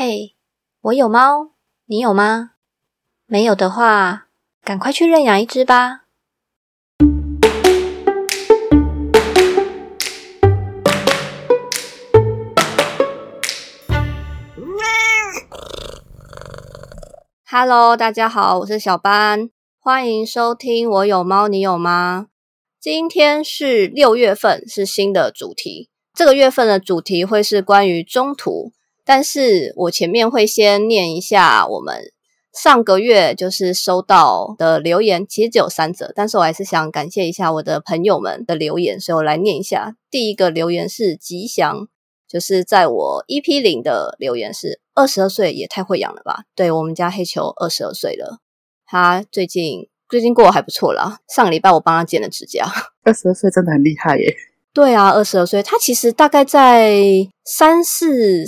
嘿，我有猫，你有吗？没有的话，赶快去认养一只吧。Hello，大家好，我是小班，欢迎收听《我有猫，你有吗》。今天是六月份，是新的主题。这个月份的主题会是关于中途，但是我前面会先念一下我们上个月就是收到的留言，其实只有三则，但是我还是想感谢一下我的朋友们的留言，所以我来念一下。第一个留言是吉祥，就是在我 EP 零的留言是二十二岁也太会养了吧？对我们家黑球二十二岁了，他最近。最近过得还不错啦。上个礼拜我帮他剪了指甲。二十二岁真的很厉害耶。对啊，二十二岁，他其实大概在三四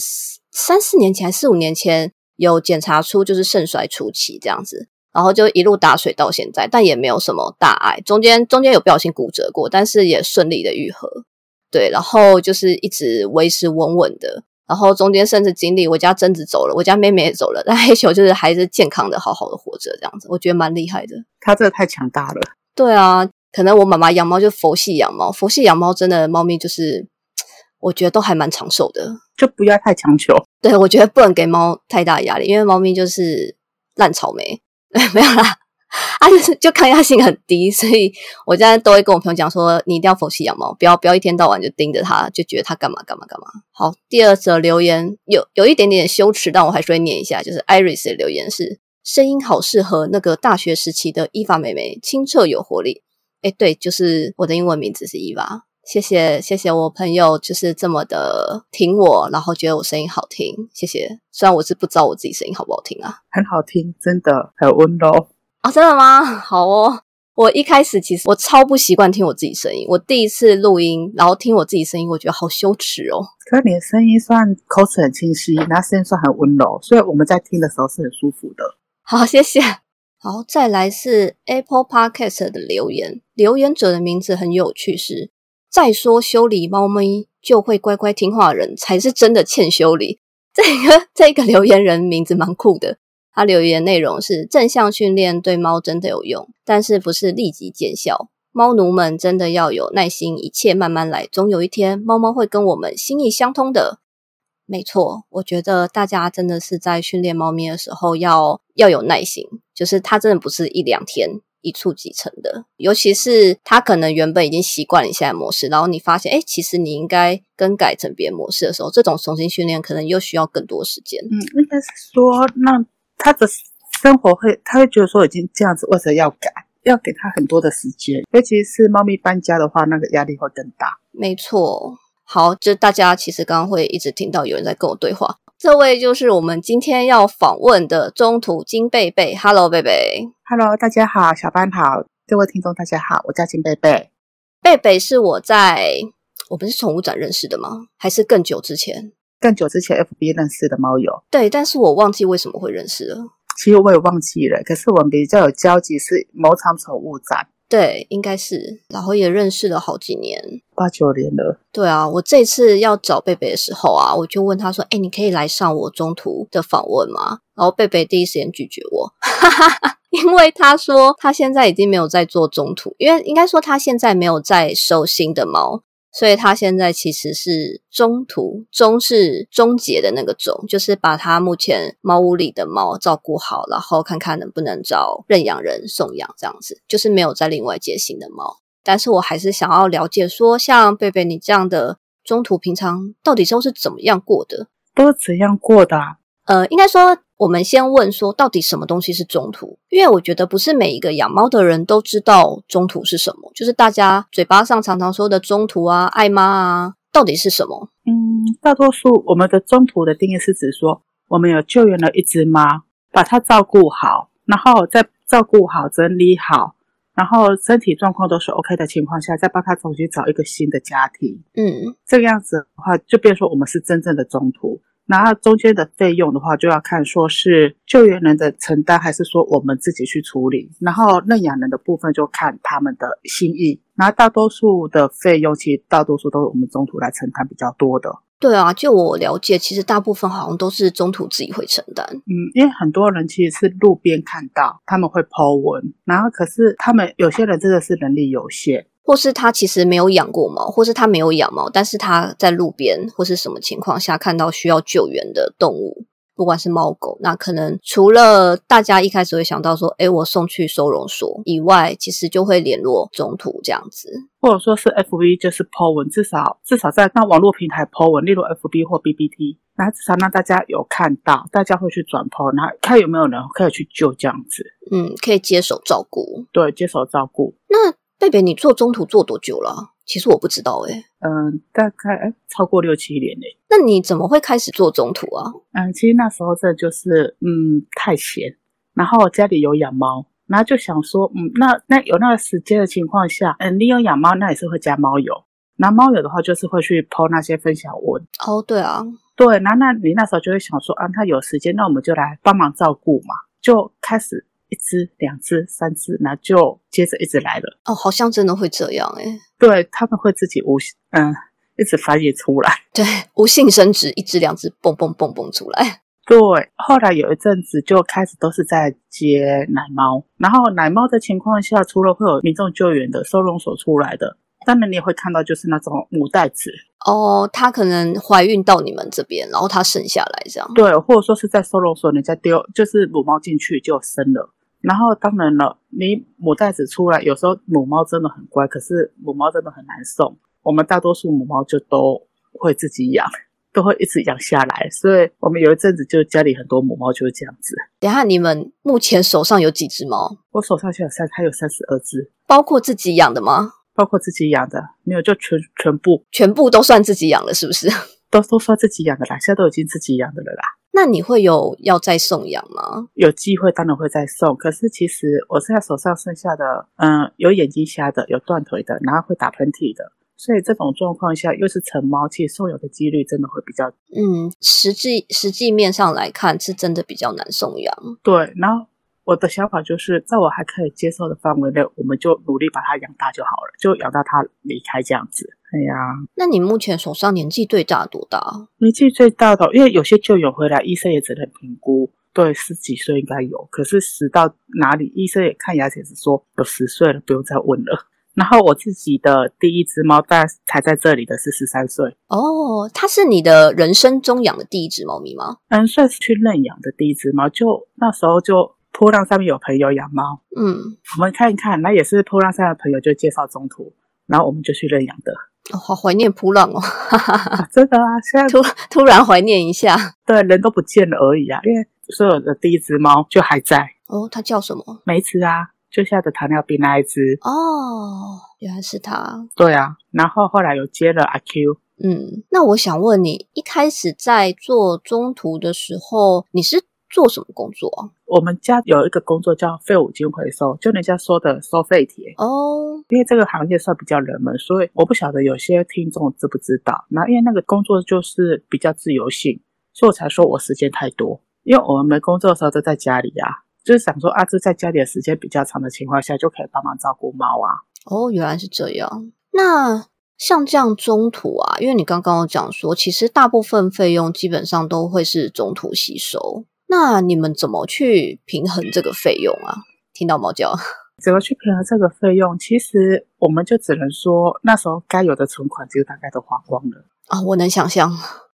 三四年前、四五年前有检查出就是肾衰初期这样子，然后就一路打水到现在，但也没有什么大碍。中间中间有不小心骨折过，但是也顺利的愈合。对，然后就是一直维持稳稳的。然后中间甚至经历我家贞子走了，我家妹妹也走了，但黑球就是还是健康的、好好的活着，这样子，我觉得蛮厉害的。他这个太强大了。对啊，可能我妈妈养猫就佛系养猫，佛系养猫真的猫咪就是，我觉得都还蛮长寿的，就不要太强求。对，我觉得不能给猫太大压力，因为猫咪就是烂草莓，没有啦。啊，就是就抗压性很低，所以我现在都会跟我朋友讲说，你一定要佛系养猫，不要不要一天到晚就盯着它，就觉得它干嘛干嘛干嘛。好，第二则留言有有一点点羞耻，但我还是会念一下，就是 Iris 的留言是声音好适合那个大学时期的伊娃妹妹，清澈有活力。哎，对，就是我的英文名字是伊娃。谢谢谢谢我朋友，就是这么的听我，然后觉得我声音好听，谢谢。虽然我是不知道我自己声音好不好听啊，很好听，真的很温柔。啊，真的吗？好哦。我一开始其实我超不习惯听我自己声音。我第一次录音，然后听我自己声音，我觉得好羞耻哦。可你的声音算口齿很清晰，那声音算很温柔，所以我们在听的时候是很舒服的。好，谢谢。好，再来是 Apple Podcast 的留言，留言者的名字很有趣，是再说修理猫咪就会乖乖听话的人才是真的欠修理。这个这个留言人名字蛮酷的。他留言内容是正向训练对猫真的有用，但是不是立即见效。猫奴们真的要有耐心，一切慢慢来，总有一天猫猫会跟我们心意相通的。没错，我觉得大家真的是在训练猫咪的时候要要有耐心，就是它真的不是一两天一触即成的。尤其是他可能原本已经习惯你现在模式，然后你发现哎，其实你应该更改成别的模式的时候，这种重新训练可能又需要更多时间。嗯，应该是说那。他的生活会，他会觉得说已经这样子，为什么要改？要给他很多的时间，尤其是猫咪搬家的话，那个压力会更大。没错，好，就大家其实刚刚会一直听到有人在跟我对话。这位就是我们今天要访问的中途金贝贝。Hello，贝贝。Hello，大家好，小班好，各位听众大家好，我叫金贝贝。贝贝是我在我们是宠物展认识的吗？还是更久之前？更久之前，FB 认识的猫友，对，但是我忘记为什么会认识了。其实我也忘记了，可是我们比较有交集是某场宠物展，对，应该是，然后也认识了好几年，八九年了。对啊，我这次要找贝贝的时候啊，我就问他说：“哎，你可以来上我中途的访问吗？”然后贝贝第一时间拒绝我，因为他说他现在已经没有在做中途，因为应该说他现在没有在收新的猫。所以他现在其实是中途，终是终结的那个终，就是把他目前猫屋里的猫照顾好，然后看看能不能找认养人送养这样子，就是没有再另外接新的猫。但是我还是想要了解，说像贝贝你这样的中途，平常到底都是怎么样过的？都是怎样过的？呃，应该说。我们先问说，到底什么东西是中途？因为我觉得不是每一个养猫的人都知道中途是什么。就是大家嘴巴上常常说的中途啊、爱妈啊，到底是什么？嗯，大多数我们的中途的定义是指说，我们有救援了一只猫，把它照顾好，然后再照顾好、整理好，然后身体状况都是 OK 的情况下，再帮它重新找一个新的家庭。嗯，这个样子的话，就变说我们是真正的中途。然后中间的费用的话，就要看说是救援人的承担，还是说我们自己去处理。然后认养人的部分就看他们的心意。然后大多数的费用，其实大多数都是我们中途来承担比较多的。对啊，就我了解，其实大部分好像都是中途自己会承担。嗯，因为很多人其实是路边看到，他们会抛文，然后可是他们有些人真的是能力有限。或是他其实没有养过猫，或是他没有养猫，但是他在路边或是什么情况下看到需要救援的动物，不管是猫狗，那可能除了大家一开始会想到说，哎，我送去收容所以外，其实就会联络中途这样子，或者说是 F B 就是 po 文，至少至少在那网络平台 po 文，例如 F B 或 B B T，那至少让大家有看到，大家会去转 po，那看有没有人可以去救这样子，嗯，可以接手照顾，对，接手照顾，那。贝贝，你做中途做多久了？其实我不知道哎。嗯，大概哎超过六七年嘞。那你怎么会开始做中途啊？嗯，其实那时候这就是嗯太闲，然后家里有养猫，然后就想说嗯那那有那个时间的情况下，嗯你有养猫，那也是会加猫友。那猫友的话就是会去抛那些分享文。哦，对啊，对，那那你那时候就会想说啊，他有时间，那我们就来帮忙照顾嘛，就开始。一只、两只、三只，那就接着一直来了。哦，好像真的会这样哎。对，他们会自己无嗯，一直繁衍出来。对，无性生殖，一只、两只，蹦蹦蹦蹦出来。对，后来有一阵子就开始都是在接奶猫，然后奶猫的情况下，除了会有民众救援的收容所出来的，当然你也会看到就是那种母带子。哦，它可能怀孕到你们这边，然后它生下来这样。对，或者说是在收容所你再丢，就是母猫进去就生了。然后当然了，你母袋子出来，有时候母猫真的很乖，可是母猫真的很难送。我们大多数母猫就都会自己养，都会一直养下来。所以我们有一阵子就家里很多母猫就是这样子。等下，你们目前手上有几只猫？我手上现在三，还有三十二只，包括自己养的吗？包括自己养的，没有就全全部，全部都算自己养了，是不是？都都算自己养的啦，现在都已经自己养的了啦。那你会有要再送养吗？有机会当然会再送，可是其实我现在手上剩下的，嗯，有眼睛瞎的，有断腿的，然后会打喷嚏的，所以这种状况下又是成猫，其实送养的几率真的会比较，嗯，实际实际面上来看是真的比较难送养。对，然后。我的想法就是，在我还可以接受的范围内，我们就努力把它养大就好了，就养到它离开这样子。哎呀，那你目前手上年纪最大多大？年纪最大的，因为有些救援回来，医生也只能评估，对，十几岁应该有。可是十到哪里，医生也看牙齿，是说有十岁了，不用再问了。然后我自己的第一只猫，大才在这里的是十三岁。哦，它是你的人生中养的第一只猫咪吗？嗯，算是去认养的第一只猫，就那时候就。波浪上面有朋友养猫，嗯，我们看一看，那也是波浪上的朋友就介绍中途，然后我们就去认养的。哦，好怀念普朗哦，真的啊，现在突突然怀念一下，对，人都不见了而已啊，因为所有的第一只猫就还在。哦，它叫什么？梅子啊，就下的糖尿病那一只。哦，原来是它。对啊，然后后来有接了阿 Q。嗯，那我想问你，一开始在做中途的时候，你是？做什么工作？我们家有一个工作叫废五金回收，就人家说的收废铁哦。因为这个行业算比较冷门，所以我不晓得有些听众知不知道。那因为那个工作就是比较自由性，所以我才说我时间太多。因为我们没工作的时候都在家里啊，就是想说啊，就在家里的时间比较长的情况下，就可以帮忙照顾猫啊。哦，原来是这样。那像这样中途啊，因为你刚刚有讲说，其实大部分费用基本上都会是中途吸收。那你们怎么去平衡这个费用啊？听到猫叫，怎么去平衡这个费用？其实我们就只能说，那时候该有的存款就大概都花光了啊。我能想象，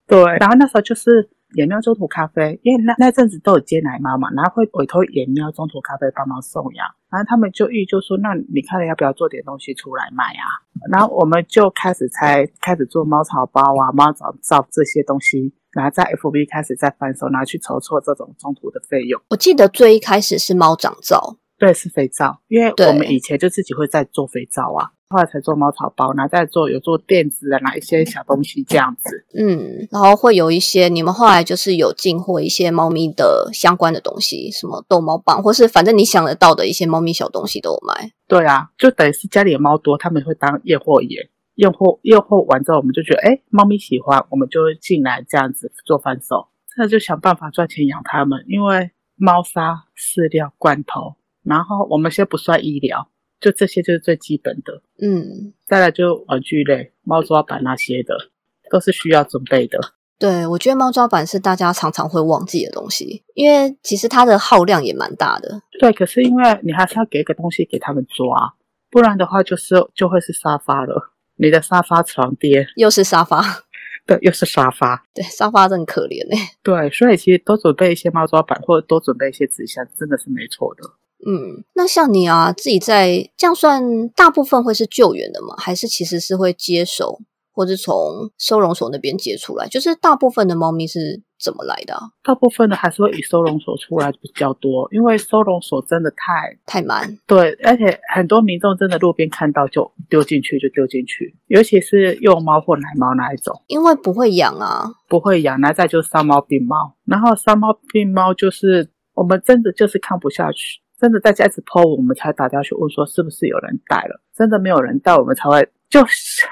对。然后那时候就是野喵中途咖啡，因为那那阵子都有接奶妈嘛，然后会委托野喵中途咖啡帮忙送养，然后他们就预就说，那你看要不要做点东西出来卖啊？然后我们就开始才开始做猫草包啊、猫爪皂这些东西。然后在 FB 开始再翻手，拿去筹措这种中途的费用。我记得最一开始是猫掌皂，对，是肥皂，因为我们以前就自己会在做肥皂啊，后来才做猫草包，然后再做有做垫子啊，拿一些小东西这样子。嗯，然后会有一些你们后来就是有进货一些猫咪的相关的东西，什么逗猫棒，或是反正你想得到的一些猫咪小东西都有卖。对啊，就等于是家里的猫多，他们会当验货员。验货验货完之后，我们就觉得，哎，猫咪喜欢，我们就会进来这样子做贩售，那就想办法赚钱养它们。因为猫砂、饲料、罐头，然后我们先不算医疗，就这些就是最基本的。嗯，再来就玩具类，猫抓板那些的，都是需要准备的。对，我觉得猫抓板是大家常常会忘记的东西，因为其实它的耗量也蛮大的。对，可是因为你还是要给一个东西给他们抓，不然的话就是就会是沙发了。你的沙发床垫又是沙发，对，又是沙发，对，沙发真可怜哎。对，所以其实多准备一些猫抓板，或者多准备一些纸箱，真的是没错的。嗯，那像你啊，自己在这样算，大部分会是救援的吗？还是其实是会接手？或是从收容所那边接出来，就是大部分的猫咪是怎么来的？大部分的还是会以收容所出来比较多，因为收容所真的太太慢。对，而且很多民众真的路边看到就丢进去就丢进去，尤其是幼猫或奶猫那一种，因为不会养啊，不会养，那再就是伤猫病猫，然后伤猫病猫就是我们真的就是看不下去，真的在家一直剖，我们才打电话去问说是不是有人带了，真的没有人带，我们才会就是。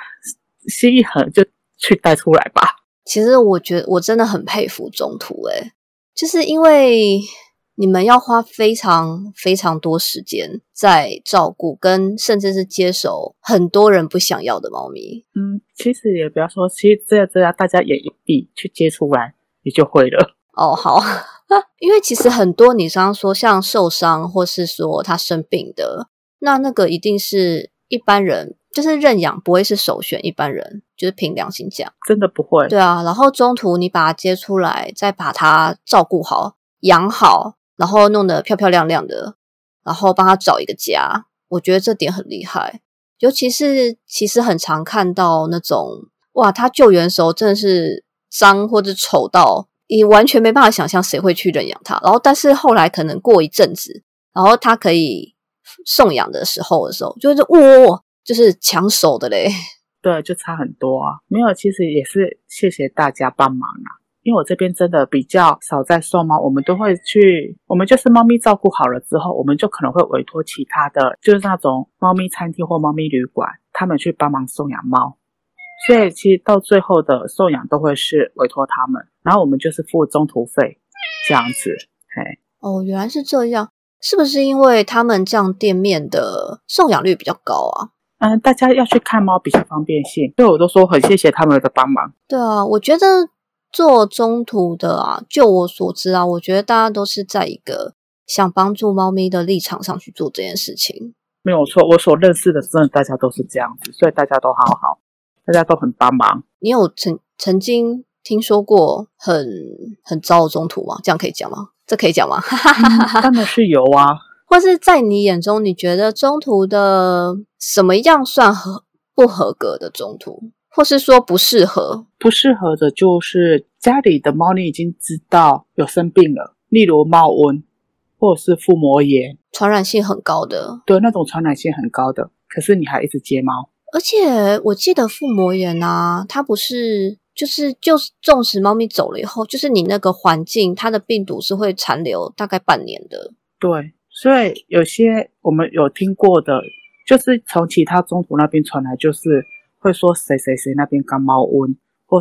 心一横就去带出来吧。其实我觉得我真的很佩服中途，诶就是因为你们要花非常非常多时间在照顾，跟甚至是接手很多人不想要的猫咪。嗯，其实也不要说，其实这样这样，大家眼一闭去接出来，你就会了。哦，好，因为其实很多你刚刚说像受伤或是说他生病的，那那个一定是一般人。就是认养不会是首选，一般人就是凭良心讲，真的不会。对啊，然后中途你把它接出来，再把它照顾好、养好，然后弄得漂漂亮亮的，然后帮它找一个家，我觉得这点很厉害。尤其是其实很常看到那种，哇，它救援的时候真的是脏或者丑到你完全没办法想象谁会去认养它。然后但是后来可能过一阵子，然后它可以送养的时候的时候，就是哇。就是抢手的嘞，对，就差很多啊。没有，其实也是谢谢大家帮忙啊。因为我这边真的比较少在送猫，我们都会去，我们就是猫咪照顾好了之后，我们就可能会委托其他的，就是那种猫咪餐厅或猫咪旅馆，他们去帮忙送养猫。所以其实到最后的送养都会是委托他们，然后我们就是付中途费这样子。嘿，哦，原来是这样，是不是因为他们这样店面的送养率比较高啊？嗯，大家要去看猫比较方便性，所以我都说很谢谢他们的帮忙。对啊，我觉得做中途的啊，就我所知啊，我觉得大家都是在一个想帮助猫咪的立场上去做这件事情。没有错，我所认识的真的大家都是这样子，所以大家都好好，大家都很帮忙。你有曾曾经听说过很很糟的中途吗？这样可以讲吗？这可以讲吗？当然是有啊。或是在你眼中，你觉得中途的什么样算合不合格的中途，或是说不适合？不适合的就是家里的猫，你已经知道有生病了，例如猫瘟或者是腹膜炎，传染性很高的，对，那种传染性很高的，可是你还一直接猫。而且我记得腹膜炎啊，它不是就是就是纵使猫咪走了以后，就是你那个环境，它的病毒是会残留大概半年的。对。所以有些我们有听过的，就是从其他中途那边传来，就是会说谁谁谁那边刚猫瘟或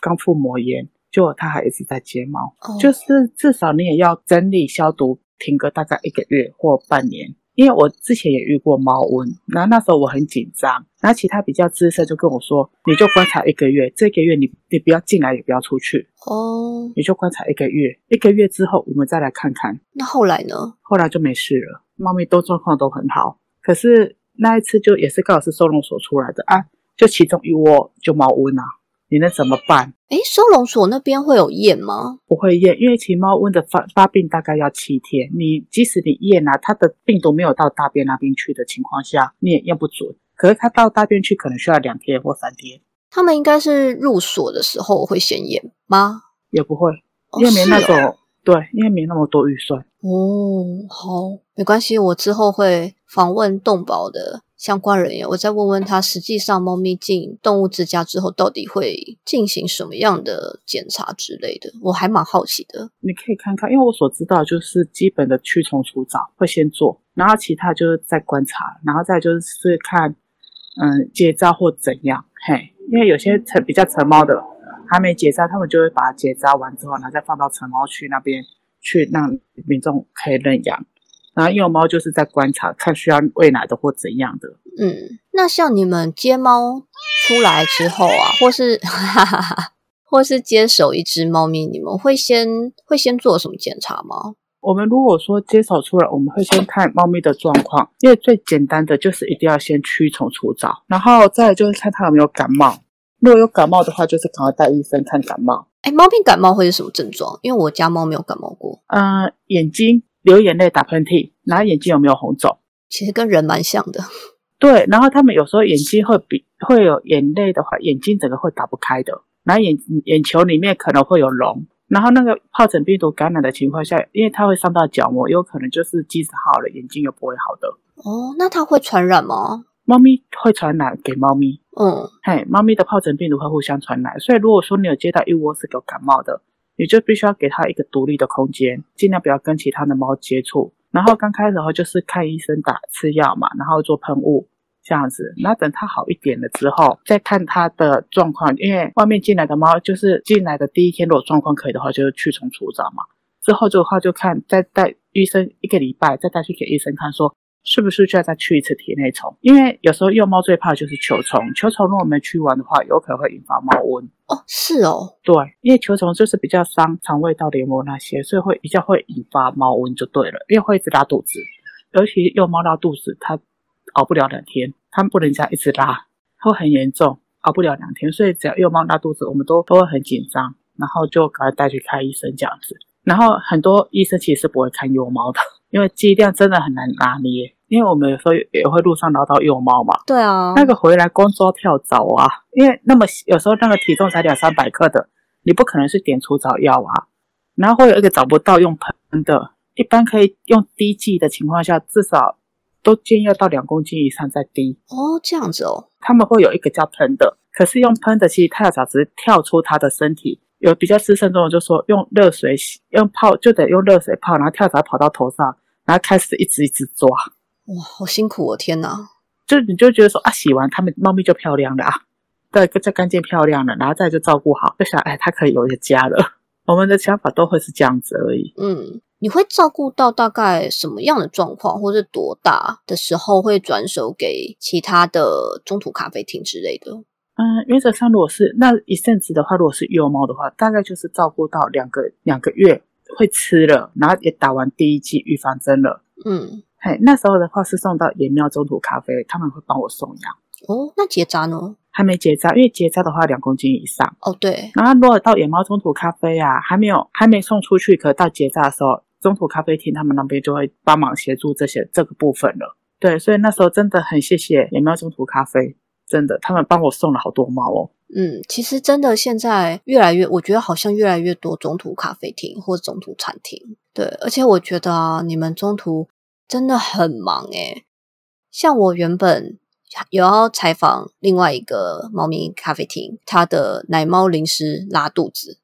刚腹膜炎，就他还一直在接猫，就是至少你也要整理消毒，停个大概一个月或半年。因为我之前也遇过猫瘟，然后那时候我很紧张，然后其他比较资深就跟我说，你就观察一个月，这个月你你不要进来，也不要出去哦，你就观察一个月，一个月之后我们再来看看。那后来呢？后来就没事了，猫咪都状况都很好。可是那一次就也是刚好是收容所出来的啊，就其中一窝就猫瘟啊。你能怎么办？哎，收容所那边会有验吗？不会验，因为其猫瘟的发发病大概要七天。你即使你验啊，它的病毒没有到大便那边去的情况下，你也验不准。可是它到大便去，可能需要两天或三天。他们应该是入所的时候会先验吗？也不会，因为没那种对，因为没那么多预算。哦，好，没关系，我之后会访问动保的。相关人员，我再问问他，实际上猫咪进动物之家之后，到底会进行什么样的检查之类的，我还蛮好奇的。你可以看看，因为我所知道就是基本的驱虫除蚤会先做，然后其他就是在观察，然后再就是看嗯结扎或怎样，嘿，因为有些成比较成猫的还没结扎，他们就会把结扎完之后，然后再放到成猫区那边去让民众可以认养。然后幼猫就是在观察，看需要喂奶的或怎样的。嗯，那像你们接猫出来之后啊，或是 哈哈哈，或是接手一只猫咪，你们会先会先做什么检查吗？我们如果说接手出来，我们会先看猫咪的状况，因为最简单的就是一定要先驱虫除蚤，然后再就是看它有没有感冒。如果有感冒的话，就是赶快带医生看感冒。哎，猫咪感冒会是什么症状？因为我家猫没有感冒过。嗯，眼睛流眼泪、打喷嚏，然后眼睛有没有红肿？其实跟人蛮像的。对，然后他们有时候眼睛会比会有眼泪的话，眼睛整个会打不开的，然后眼眼球里面可能会有脓。然后那个疱疹病毒感染的情况下，因为它会伤到角膜，有可能就是即使好了，眼睛又不会好的。哦，那它会传染吗？猫咪会传染给猫咪。嗯，嘿，猫咪的疱疹病毒会互相传染，所以如果说你有接到一窝是有感冒的，你就必须要给它一个独立的空间，尽量不要跟其他的猫接触。然后刚开始的话就是看医生打吃药嘛，然后做喷雾。这样子，那等它好一点了之后，再看它的状况。因为外面进来的猫，就是进来的第一天，如果状况可以的话，就是去虫除蚤嘛。之后的话就看，再带医生一个礼拜，再带去给医生看，说是不是就要再去一次体内虫。因为有时候幼猫最怕的就是球虫，球虫如果没去完的话，有可能会引发猫瘟。哦，是哦，对，因为球虫就是比较伤肠胃道黏膜那些，所以会比较会引发猫瘟就对了，因为会一直拉肚子，尤其幼猫拉肚子，它。熬不了两天，它们不能这样一直拉，会很严重，熬不了两天。所以只要幼猫拉肚子，我们都都会很紧张，然后就赶快带去看医生这样子。然后很多医生其实是不会看幼猫的，因为剂量真的很难拿捏。因为我们有时候也会路上捞到幼猫嘛，对啊，那个回来光抓跳蚤啊，因为那么有时候那个体重才两三百克的，你不可能是点除蚤药啊。然后会有一个找不到用喷的，一般可以用滴剂的情况下，至少。都建议要到两公斤以上再滴哦，这样子哦。他们会有一个叫喷的，可是用喷的，其实跳蚤只是跳出它的身体。有比较资深的就说用热水洗，用泡就得用热水泡，然后跳蚤跑到头上，然后开始一直一直抓。哇，好辛苦哦！天哪，就你就觉得说啊，洗完它们猫咪就漂亮了啊，对，就干净漂亮了，然后再就照顾好，就想哎，它可以有一个家了。我们的想法都会是这样子而已。嗯。你会照顾到大概什么样的状况，或者多大的时候会转手给其他的中途咖啡厅之类的？嗯，原则上如果是那一阵子的话，如果是幼猫的话，大概就是照顾到两个两个月会吃了，然后也打完第一剂预防针了。嗯，嘿，那时候的话是送到野喵中途咖啡，他们会帮我送养。哦，那结扎呢？还没结扎，因为结扎的话两公斤以上。哦，对。然后如果到野猫中途咖啡啊，还没有还没送出去，可到结扎的时候。中途咖啡厅，他们那边就会帮忙协助这些这个部分了。对，所以那时候真的很谢谢野猫中途咖啡，真的他们帮我送了好多猫哦。嗯，其实真的现在越来越，我觉得好像越来越多中途咖啡厅或中途餐厅。对，而且我觉得啊，你们中途真的很忙诶。像我原本有要采访另外一个猫咪咖啡厅，它的奶猫临时拉肚子。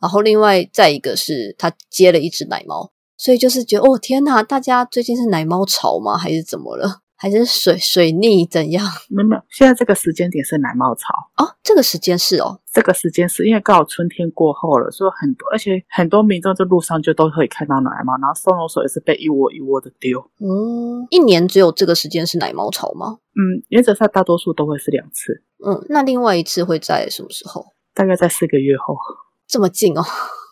然后另外再一个是他接了一只奶猫，所以就是觉得哦天哪，大家最近是奶猫潮吗？还是怎么了？还是水水逆怎样？没有现在这个时间点是奶猫潮哦。这个时间是哦，这个时间是因为刚好春天过后了，所以很多而且很多民众在路上就都可以看到奶猫，然后收容所也是被一窝一窝的丢。嗯，一年只有这个时间是奶猫潮吗？嗯，原则上大多数都会是两次。嗯，那另外一次会在什么时候？大概在四个月后。这么近哦，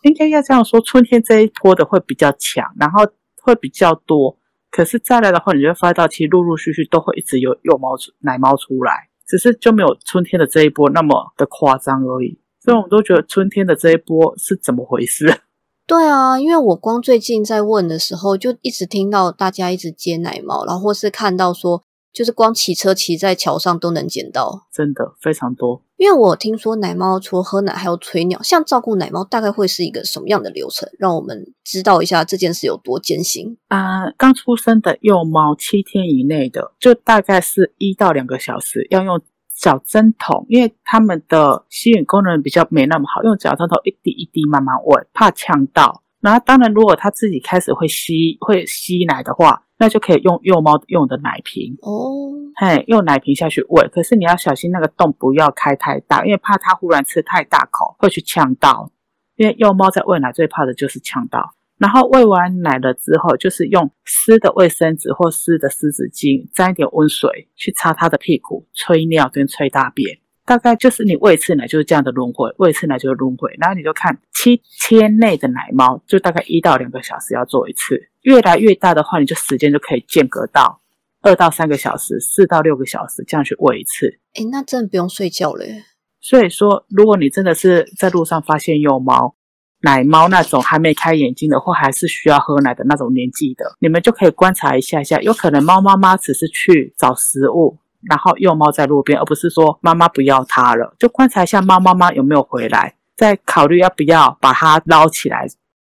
应该要这样说，春天这一波的会比较强，然后会比较多。可是再来的话，你就会发现到其实陆陆续续都会一直有幼猫出奶猫出来，只是就没有春天的这一波那么的夸张而已。所以我们都觉得春天的这一波是怎么回事？对啊，因为我光最近在问的时候，就一直听到大家一直接奶猫，然后或是看到说。就是光骑车骑在桥上都能捡到，真的非常多。因为我听说奶猫除了喝奶还要吹尿，像照顾奶猫大概会是一个什么样的流程？让我们知道一下这件事有多艰辛啊！刚出生的幼猫七天以内的，就大概是一到两个小时，要用小针筒，因为他们的吸吮功能比较没那么好，用小针筒一滴一滴慢慢喂，怕呛到。然后当然，如果它自己开始会吸会吸奶的话。那就可以用幼猫用的奶瓶，哦，嘿，用奶瓶下去喂。可是你要小心那个洞不要开太大，因为怕它忽然吃太大口会去呛到。因为幼猫在喂奶最怕的就是呛到。然后喂完奶了之后，就是用湿的卫生纸或湿的湿纸巾沾一点温水去擦它的屁股、吹尿跟吹大便。大概就是你喂一次奶就是这样的轮回，喂一次奶就是轮回。然后你就看七天内的奶猫，就大概一到两个小时要做一次。越来越大的话，你就时间就可以间隔到二到三个小时、四到六个小时这样去喂一次。诶，那真的不用睡觉嘞。所以说，如果你真的是在路上发现幼猫、奶猫那种还没开眼睛的，或还是需要喝奶的那种年纪的，你们就可以观察一下下，有可能猫妈妈只是去找食物。然后幼猫在路边，而不是说妈妈不要它了，就观察一下猫妈妈有没有回来，再考虑要不要把它捞起来，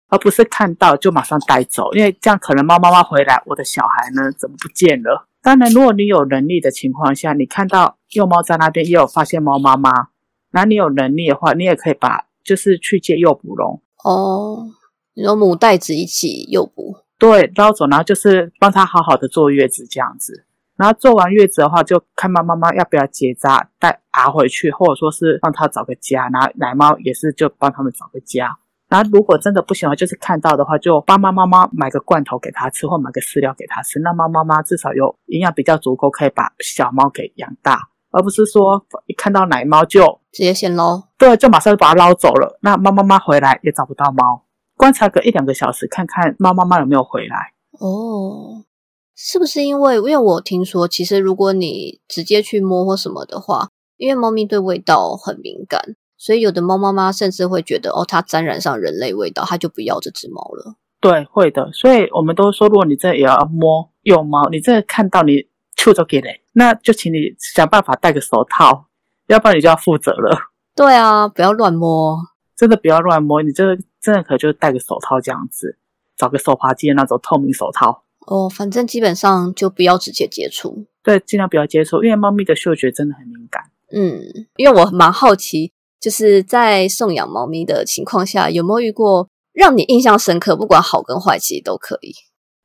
而不是看到就马上带走，因为这样可能猫妈妈回来，我的小孩呢怎么不见了？当然，如果你有能力的情况下，你看到幼猫在那边，也有发现猫妈妈，那你有能力的话，你也可以把就是去借诱捕笼哦，你说母带子一起诱捕，对，捞走，然后就是帮它好好的坐月子这样子。然后坐完月子的话，就看猫妈妈要不要结扎带爬回去，或者说是让它找个家。然后奶猫也是就帮他们找个家。然后如果真的不行了，就是看到的话，就帮妈妈妈买个罐头给它吃，或买个饲料给它吃。那猫妈妈至少有营养比较足够，可以把小猫给养大，而不是说一看到奶猫就直接先捞。对，就马上就把它捞走了。那猫妈妈回来也找不到猫，观察个一两个小时，看看猫妈妈有没有回来。哦。是不是因为？因为我听说，其实如果你直接去摸或什么的话，因为猫咪对味道很敏感，所以有的猫妈妈甚至会觉得，哦，它沾染上人类味道，它就不要这只猫了。对，会的。所以我们都说，如果你这也要摸幼猫，你这看到你触着给嘞，那就请你想办法戴个手套，要不然你就要负责了。对啊，不要乱摸，真的不要乱摸。你这个真的可就戴个手套这样子，找个手扒鸡的那种透明手套。哦，反正基本上就不要直接接触，对，尽量不要接触，因为猫咪的嗅觉真的很敏感。嗯，因为我蛮好奇，就是在送养猫咪的情况下，有没有遇过让你印象深刻，不管好跟坏，其实都可以。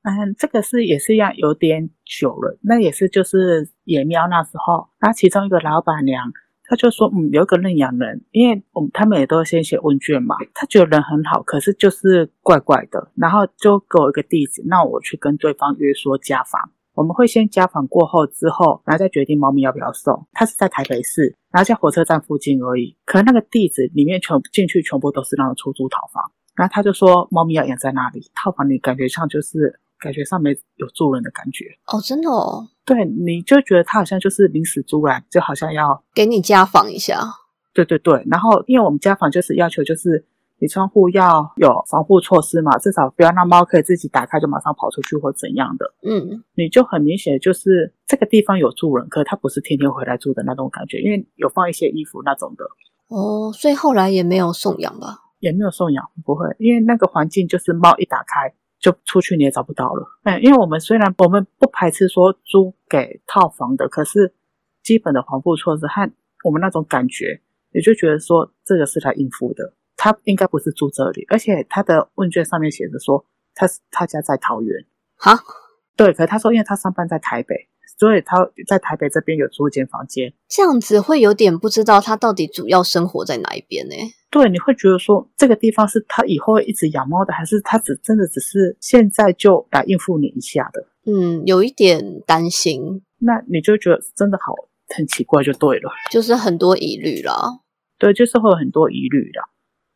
嗯，这个是也是一样，有点久了，那也是就是野喵那时候，那其中一个老板娘。她就说，嗯，有一个认养人，因为我们他们也都先写问卷嘛，她觉得人很好，可是就是怪怪的，然后就给我一个地址，那我去跟对方约说家访，我们会先家访过后之后，然后再决定猫咪要不要送。它是在台北市，然后在火车站附近而已，可能那个地址里面全进去全部都是那种出租套房，然后他就说猫咪要养在那里，套房里感觉上就是感觉上没有住人的感觉哦，真的哦。对，你就觉得他好像就是临时租来，就好像要给你家访一下。对对对，然后因为我们家访就是要求就是你窗户要有防护措施嘛，至少不要让猫可以自己打开就马上跑出去或怎样的。嗯，你就很明显就是这个地方有住人，可他不是天天回来住的那种感觉，因为有放一些衣服那种的。哦，所以后来也没有送养吧？也没有送养，不会，因为那个环境就是猫一打开。就出去你也找不到了，嗯，因为我们虽然我们不排斥说租给套房的，可是基本的防护措施和我们那种感觉，也就觉得说这个是来应付的，他应该不是住这里，而且他的问卷上面写着说他是他家在桃园，哈，对，可他说因为他上班在台北。所以他在台北这边有租一间房间，这样子会有点不知道他到底主要生活在哪一边呢？对，你会觉得说这个地方是他以后会一直养猫的，还是他只真的只是现在就来应付你一下的？嗯，有一点担心。那你就觉得真的好很奇怪，就对了，就是很多疑虑啦。对，就是会有很多疑虑的，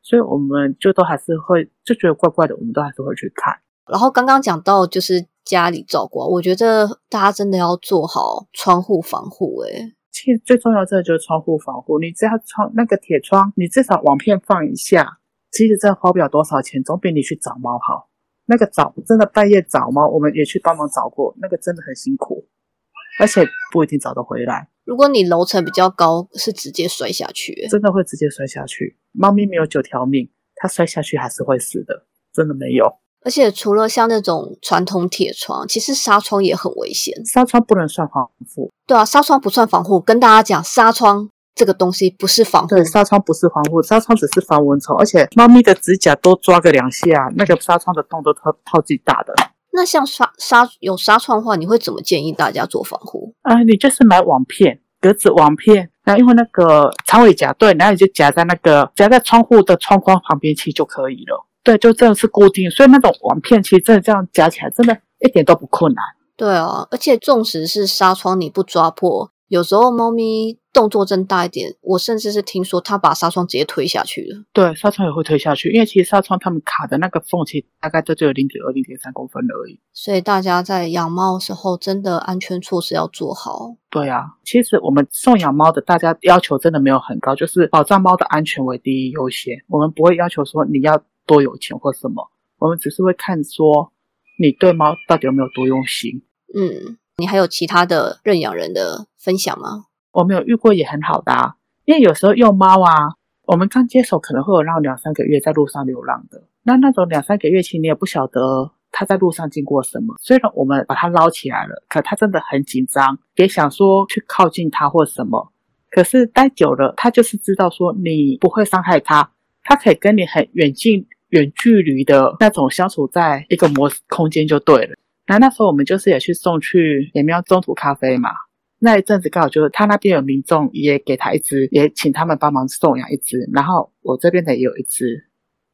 所以我们就都还是会就觉得怪怪的，我们都还是会去看。然后刚刚讲到就是。家里照顾，我觉得大家真的要做好窗户防护。诶其实最重要的就是窗户防护。你只要窗那个铁窗，你至少网片放一下，其实真的花不了多少钱，总比你去找猫好。那个找真的半夜找猫，我们也去帮忙找过，那个真的很辛苦，而且不一定找得回来。如果你楼层比较高，是直接摔下去，真的会直接摔下去。猫咪没有九条命，它摔下去还是会死的，真的没有。而且除了像那种传统铁窗，其实纱窗也很危险。纱窗不能算防护。对啊，纱窗不算防护。跟大家讲，纱窗这个东西不是防护。对，纱窗不是防护，纱窗只是防蚊虫。而且猫咪的指甲多抓个两下，那个纱窗的洞都超超级大的。那像纱纱有纱窗的话，你会怎么建议大家做防护？啊，你就是买网片，格子网片，然后因为那个长尾夹，对，然后你就夹在那个夹在窗户的窗框旁边，去就可以了。对，就真的是固定，所以那种网片其实真的这样夹起来，真的一点都不困难。对啊，而且纵使是纱窗，你不抓破，有时候猫咪动作真大一点，我甚至是听说他把纱窗直接推下去了。对，纱窗也会推下去，因为其实纱窗他们卡的那个缝隙大概就只有零点二、零点三公分而已。所以大家在养猫的时候，真的安全措施要做好。对啊，其实我们送养猫的，大家要求真的没有很高，就是保障猫的安全为第一优先。我们不会要求说你要多有钱或什么，我们只是会看说你对猫到底有没有多用心。嗯，你还有其他的认养人的分享吗？我没有遇过也很好的啊，因为有时候幼猫啊，我们刚接手可能会有让两三个月在路上流浪的，那那种两三个月期你也不晓得它在路上经过什么。虽然我们把它捞起来了，可它真的很紧张，也想说去靠近它或什么。可是待久了，它就是知道说你不会伤害它，它可以跟你很远近远距离的那种相处在一个模空间就对了。那那时候我们就是也去送去野喵中途咖啡嘛，那一阵子刚好就是他那边有民众也给他一只，也请他们帮忙送养一只，然后我这边的也有一只，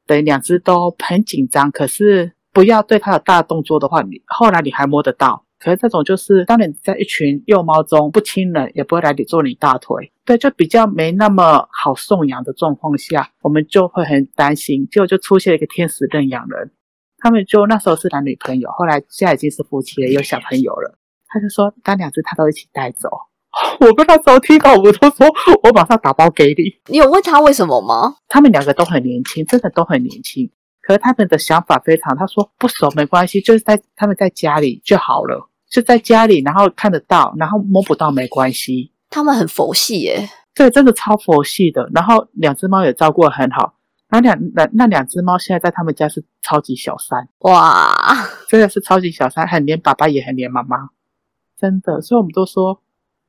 等于两只都很紧张，可是不要对它有大动作的话，你后来你还摸得到。可是这种就是当你在一群幼猫中不亲人，也不会来你坐你大腿，对，就比较没那么好送养的状况下，我们就会很担心，结果就出现一个天使认养人。他们就那时候是男女朋友，后来现在已经是夫妻了，有小朋友了。他就说，那两只他都一起带走。我跟他候听到，我都说我马上打包给你。你有问他为什么吗？他们两个都很年轻，真的都很年轻。可是他们的想法非常，他说不熟没关系，就是在他们在家里就好了，就在家里，然后看得到，然后摸不到没关系。他们很佛系耶，对，真的超佛系的。然后两只猫也照顾得很好。那两那那两只猫现在在他们家是超级小三哇，真的是超级小三，很黏爸爸也很黏妈妈，真的，所以我们都说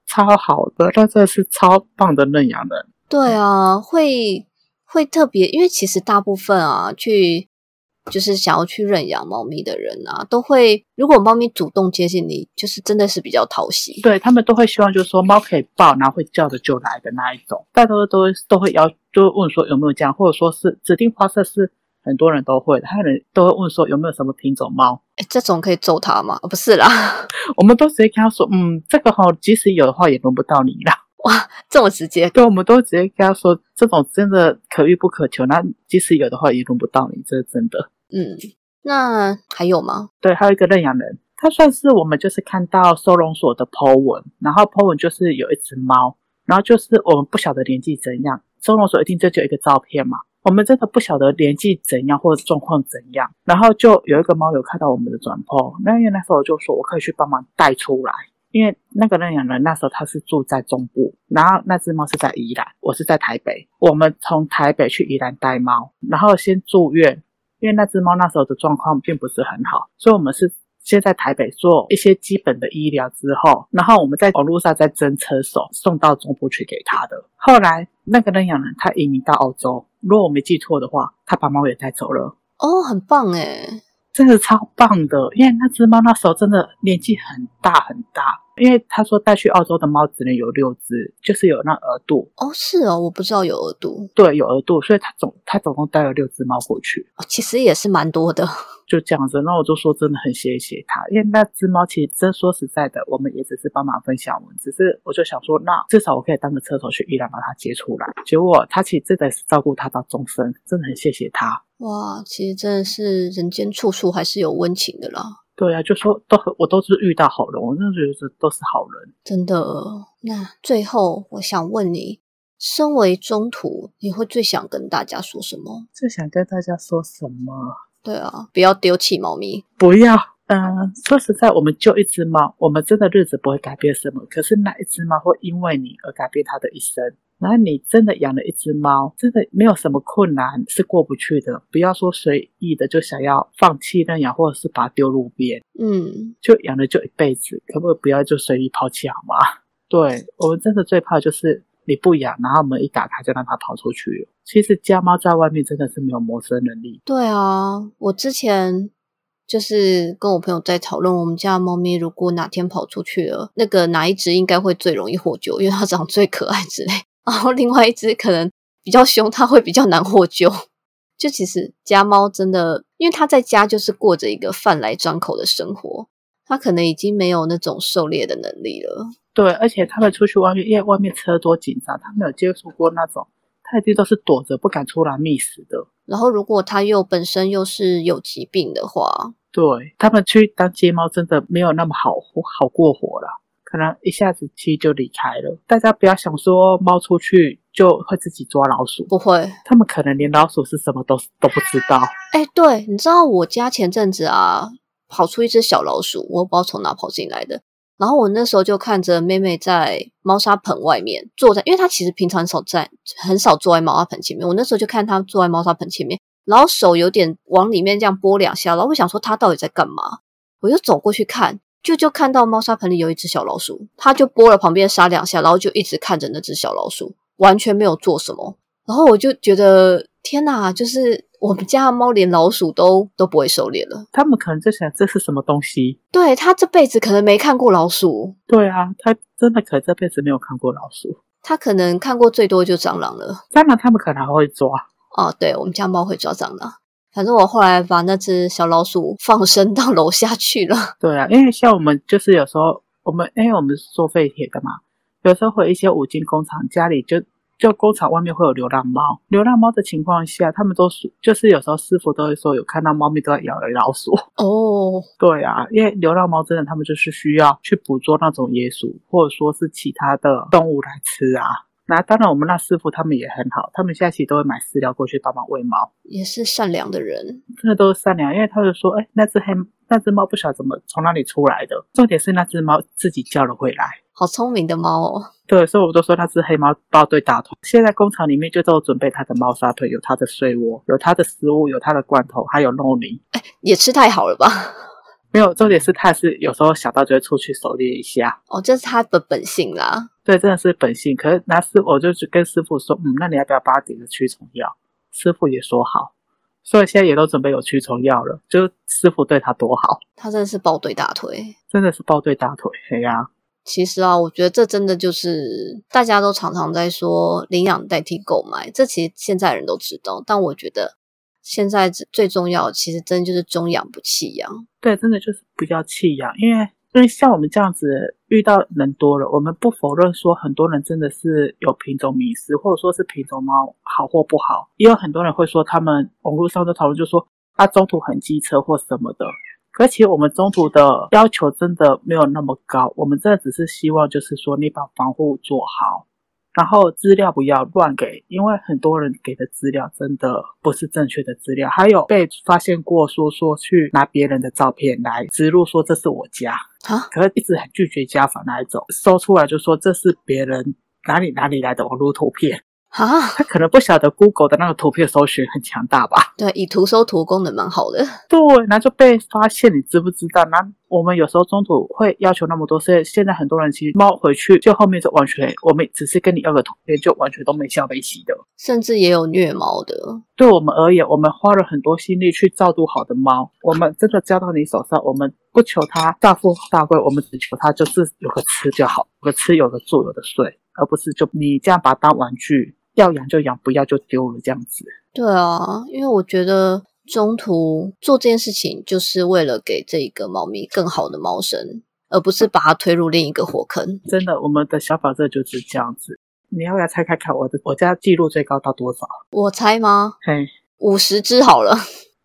超好的，那真的是超棒的认养人。对啊，会会特别，因为其实大部分啊去。就是想要去认养猫咪的人啊，都会如果猫咪主动接近你，就是真的是比较讨喜。对他们都会希望，就是说猫可以抱，然后会叫着就来的那一种。大多都都会要，就会问说有没有这样，或者说是指定花色是很多人都会的，还有人都会问说有没有什么品种猫。哎，这种可以揍他吗？不是啦，我们都直接跟他说，嗯，这个哈，即使有的话也轮不到你啦。哇，这么直接？对，我们都直接跟他说，这种真的可遇不可求，那即使有的话也轮不到你，这是真的。嗯，那还有吗？对，还有一个认养人，他算是我们就是看到收容所的 po 文，然后 po 文就是有一只猫，然后就是我们不晓得年纪怎样，收容所一定就只有一个照片嘛，我们真的不晓得年纪怎样或者状况怎样，然后就有一个猫有看到我们的转 po，那因为那时候我就说我可以去帮忙带出来，因为那个认养人那时候他是住在中部，然后那只猫是在宜兰，我是在台北，我们从台北去宜兰带猫，然后先住院。因为那只猫那时候的状况并不是很好，所以我们是先在台北做一些基本的医疗之后，然后我们在网络上再征车手送到中部去给他的。后来那个认养人他移民到澳洲，如果我没记错的话，他把猫也带走了。哦，很棒哎真的超棒的，因为那只猫那时候真的年纪很大很大。因为他说带去澳洲的猫只能有六只，就是有那额度哦。是哦，我不知道有额度。对，有额度，所以他总他总共带了六只猫过去。哦其实也是蛮多的。就这样子，那我就说真的很谢谢他，因为那只猫其实真说实在的，我们也只是帮忙分享文，只是我就想说，那至少我可以当个车手去伊朗把它接出来。结果他其实真的是照顾它到终身，真的很谢谢他。哇，其实真的是人间处处还是有温情的啦。对啊，就说都我都是遇到好人，我真的觉得这都是好人，真的。那最后我想问你，身为中途，你会最想跟大家说什么？最想跟大家说什么？对啊，不要丢弃猫咪，不要。嗯，说实在，我们救一只猫，我们真的日子不会改变什么。可是那一只猫会因为你而改变它的一生。然后你真的养了一只猫，真的没有什么困难是过不去的。不要说随意的就想要放弃认养，或者是把它丢路边。嗯，就养了就一辈子，可不可以不要就随意抛弃好吗？对我们真的最怕就是你不养，然后门一打开就让它跑出去。其实家猫在外面真的是没有谋生能力。对啊，我之前。就是跟我朋友在讨论，我们家的猫咪如果哪天跑出去了，那个哪一只应该会最容易获救，因为它长最可爱之类。然后另外一只可能比较凶，它会比较难获救。就其实家猫真的，因为它在家就是过着一个饭来张口的生活，它可能已经没有那种狩猎的能力了。对，而且它们出去外面，因为外面车多紧张，它没有接触过那种，他一定都是躲着不敢出来觅食的。然后如果它又本身又是有疾病的话，对他们去当街猫真的没有那么好好过活了，可能一下子其实就离开了。大家不要想说猫出去就会自己抓老鼠，不会，他们可能连老鼠是什么都都不知道。哎，对，你知道我家前阵子啊跑出一只小老鼠，我不知道从哪跑进来的。然后我那时候就看着妹妹在猫砂盆外面坐在，因为她其实平常很少在，很少坐在猫砂盆前面。我那时候就看她坐在猫砂盆前面，然后手有点往里面这样拨两下，然后我想说她到底在干嘛？我就走过去看，就就看到猫砂盆里有一只小老鼠，他就拨了旁边沙两下，然后就一直看着那只小老鼠，完全没有做什么。然后我就觉得天哪，就是。我们家的猫连老鼠都都不会狩猎了，他们可能在想这是什么东西。对他这辈子可能没看过老鼠。对啊，他真的可能这辈子没有看过老鼠。他可能看过最多就蟑螂了。蟑螂他们可能还会抓。哦，对，我们家猫会抓蟑螂。反正我后来把那只小老鼠放生到楼下去了。对啊，因为像我们就是有时候我们因为我们是做废铁的嘛，有时候会一些五金工厂家里就。就工厂外面会有流浪猫，流浪猫的情况下，他们都是就是有时候师傅都会说有看到猫咪都在咬老鼠 哦。对啊，因为流浪猫真的他们就是需要去捕捉那种野鼠或者说是其他的动物来吃啊。那当然我们那师傅他们也很好，他们现在其实都会买饲料过去帮忙喂猫，也是善良的人，真的都是善良。因为他就说，哎，那只黑那只猫不晓得怎么从哪里出来的，重点是那只猫自己叫了回来，好聪明的猫哦。对，所以我都说它是黑猫包对大团。现在工厂里面就都准备它的猫砂盆，有它的睡窝，有它的食物，有它的罐头，还有肉泥。哎，也吃太好了吧？没有，重点是他是有时候想到就会出去狩猎一下。哦，这是他的本性啦。对，真的是本性。可是那师我就跟师傅说，嗯，那你要不要帮他点个驱虫药？师傅也说好，所以现在也都准备有驱虫药了。就师傅对他多好，他真的是抱对大腿，真的是抱对大腿，哎呀。其实啊，我觉得这真的就是大家都常常在说领养代替购买，这其实现在人都知道。但我觉得现在最重要，其实真的就是中养不弃养。对，真的就是不要弃养，因为因为像我们这样子遇到人多了，我们不否认说很多人真的是有品种迷失，或者说是品种猫好或不好，也有很多人会说他们网络上的讨论就说啊中途很机车或什么的。而且我们中途的要求真的没有那么高，我们这只是希望就是说你把防护做好，然后资料不要乱给，因为很多人给的资料真的不是正确的资料，还有被发现过说说去拿别人的照片来植入说这是我家啊，可是一直很拒绝家访那一种，搜出来就说这是别人哪里哪里来的网络图片。啊，他可能不晓得 Google 的那个图片搜寻很强大吧？对，以图搜图功能蛮好的。对，那就被发现，你知不知道？那我们有时候中途会要求那么多，所以现在很多人其实猫回去就后面就完全，我们只是跟你要个图片，就完全都没消没息的。甚至也有虐猫的。对我们而言，我们花了很多心力去照顾好的猫，我们真的交到你手上，我们不求它大富大贵，我们只求它就是有个吃就好，有个吃，有个住，有个睡，而不是就你这样把它当玩具。要养就养，不要就丢了，这样子。对啊，因为我觉得中途做这件事情，就是为了给这个猫咪更好的猫生，而不是把它推入另一个火坑。真的，我们的小宝这就是这样子。你要不要猜看看我的我家记录最高到多少？我猜吗？嘿，五十只好了，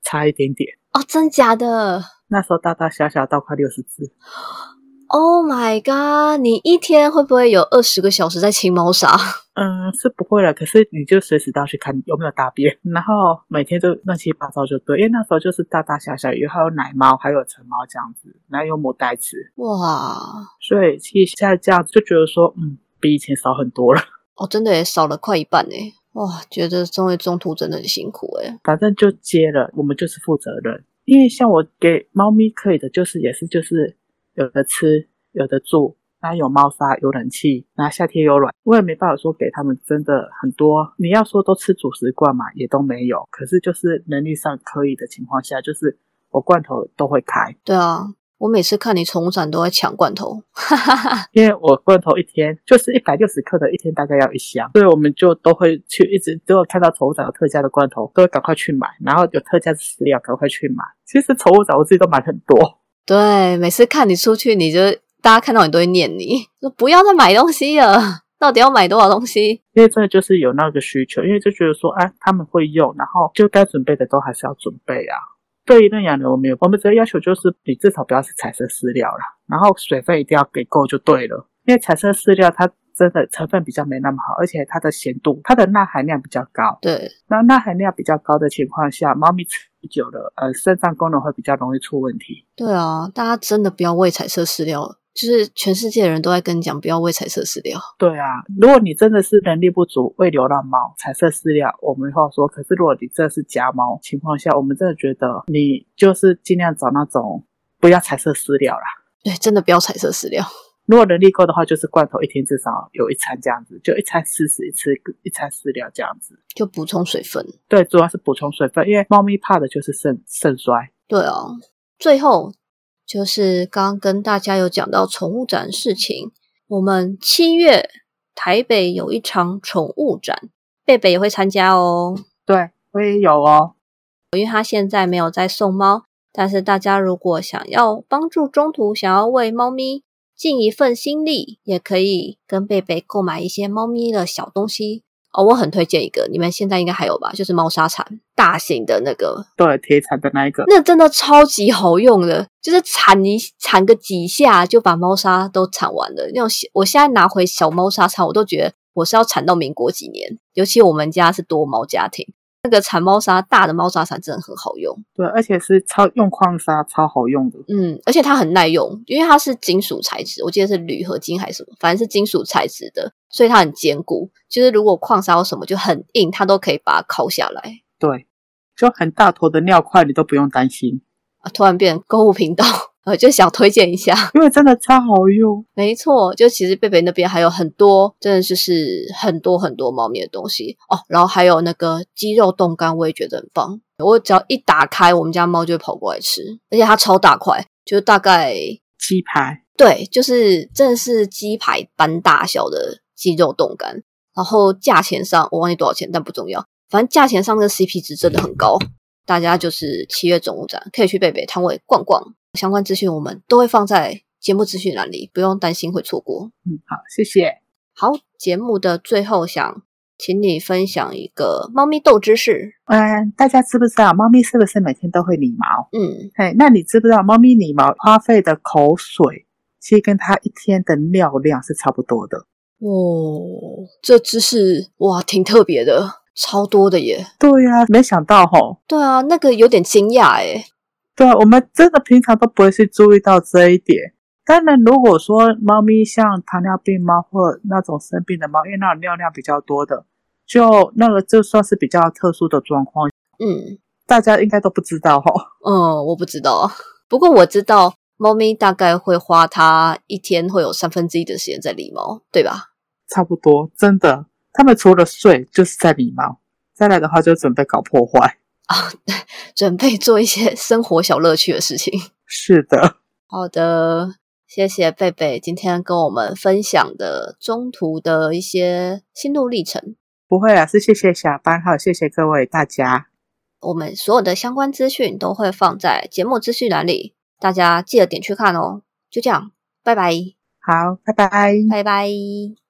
差一点点哦，真假的？那时候大大小小到快六十只。Oh my god！你一天会不会有二十个小时在清猫砂？嗯，是不会了。可是你就随时都要去看有没有大便，然后每天都乱七八糟就对。因为那时候就是大大小小，有还有奶猫，还有成猫这样子，然后有母带子。哇！所以其实现在这样子就觉得说，嗯，比以前少很多了。哦，真的也少了快一半呢。哇，觉得作为中途真的很辛苦哎反正就接了，我们就是负责任。因为像我给猫咪可以的，就是也是就是。有的吃，有的住，然后有猫砂，有冷气，然后夏天有暖。我也没办法说给他们真的很多。你要说都吃主食罐嘛，也都没有。可是就是能力上可以的情况下，就是我罐头都会开。对啊，我每次看你宠物展都在抢罐头，因为我罐头一天就是一百六十克的，一天大概要一箱，所以我们就都会去一直都有看到宠物展有特价的罐头，都会赶快去买，然后有特价的饲料赶快去买。其实宠物展我自己都买很多，对，每次看你出去，你就大家看到你都会念你说不要再买东西了，到底要买多少东西？因为真的就是有那个需求，因为就觉得说，哎，他们会用，然后就该准备的都还是要准备啊。对于那养牛，我们有，我们只要要求就是你至少不要是彩色饲料啦，然后水费一定要给够就对了。因为彩色饲料它真的成分比较没那么好，而且它的咸度、它的钠含量比较高。对，那钠含量比较高的情况下，猫咪吃久了，呃，肾脏功能会比较容易出问题。对啊，大家真的不要喂彩色饲料，就是全世界的人都在跟你讲不要喂彩色饲料。对啊，如果你真的是能力不足喂流浪猫彩色饲料，我没话说。可是如果你这是家猫情况下，我们真的觉得你就是尽量找那种不要彩色饲料啦。对，真的不要彩色饲料。如果能力够的话，就是罐头一天至少有一餐这样子，就一餐吃食一次一餐饲料这样子。就补充水分。对，主要是补充水分，因为猫咪怕的就是肾肾衰。对哦，最后就是刚刚跟大家有讲到宠物展的事情，我们七月台北有一场宠物展，贝贝也会参加哦。对，我也有哦。因为他现在没有在送猫，但是大家如果想要帮助中途想要喂猫咪尽一份心力，也可以跟贝贝购买一些猫咪的小东西哦。我很推荐一个，你们现在应该还有吧，就是猫砂铲，大型的那个，对，铁铲的那一个。那真的超级好用的，就是铲一铲个几下就把猫砂都铲完了。那种小我现在拿回小猫砂铲，我都觉得我是要铲到民国几年。尤其我们家是多猫家庭，那个铲猫砂大的猫砂铲真的很好用。对，而且是超用矿砂，超好用的。嗯，而且它很耐用，因为它是金属材质，我记得是铝合金还是什么，反正是金属材质的，所以它很坚固。就是如果矿砂有什么就很硬，它都可以把它敲下来。对，就很大坨的尿块，你都不用担心，啊，突然变购物频道，呃，就想推荐一下。因为真的超好用。没错，就其实贝贝那边还有很多，真的就是很多很多猫咪的东西哦。然后还有那个鸡肉冻干，我也觉得很棒。我只要一打开，我们家猫就会跑过来吃，而且它超大块，就是大概鸡排，对，就是真的是鸡排般大小的鸡肉冻干。然后价钱上我忘记多少钱，但不重要，反正价钱上的 CP 值真的很高。大家就是七月总物展可以去贝贝摊位逛逛，相关资讯我们都会放在节目资讯栏里，不用担心会错过。嗯，好，谢谢。好，节目的最后想请你分享一个猫咪斗知识。嗯，大家知不知道猫咪是不是每天都会理毛？嗯，嘿，那你知不知道猫咪理毛花费的口水，其实跟它一天的尿量是差不多的？哦，这知识哇，挺特别的，超多的耶。对呀、没想到吼。对啊，那个有点惊讶诶。对啊，我们真的平常都不会去注意到这一点。当然，如果说猫咪像糖尿病猫或那种生病的猫，因为那种尿量比较多的，就那个就算是比较特殊的状况，嗯大家应该都不知道哦。嗯，我不知道，不过我知道猫咪大概会花它一天会有三分之一的时间在理毛，对吧？差不多，真的，它们除了睡就是在理毛，再来的话就准备搞破坏。啊，准备做一些生活小乐趣的事情。是的，好的，谢谢贝贝今天跟我们分享的中途的一些心路历程。不会啊，是谢谢小班，还有谢谢各位大家。我们所有的相关资讯都会放在节目资讯栏里，大家记得点去看哦。就这样，拜拜，好，拜拜。拜拜。